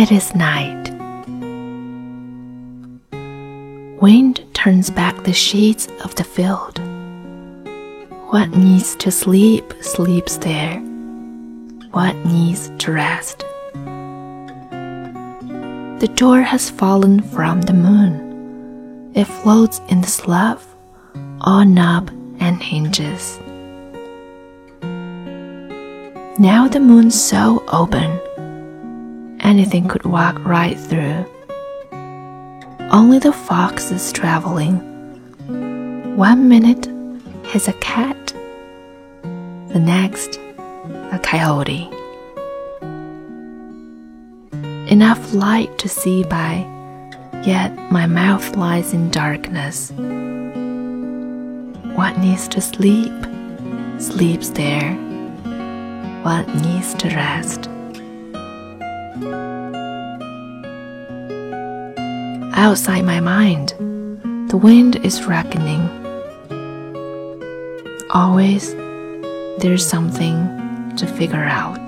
It is night. Wind turns back the sheets of the field. What needs to sleep sleeps there. What needs to rest. The door has fallen from the moon. It floats in the slough, all knob and hinges. Now the moon's so open, anything could walk right through. Only the fox is traveling. One minute he's a cat, the next a coyote. Enough light to see by, yet my mouth lies in darkness. What needs to sleep, sleeps there. What needs to rest. Outside my mind, the wind is reckoning. Always, there's something to figure out.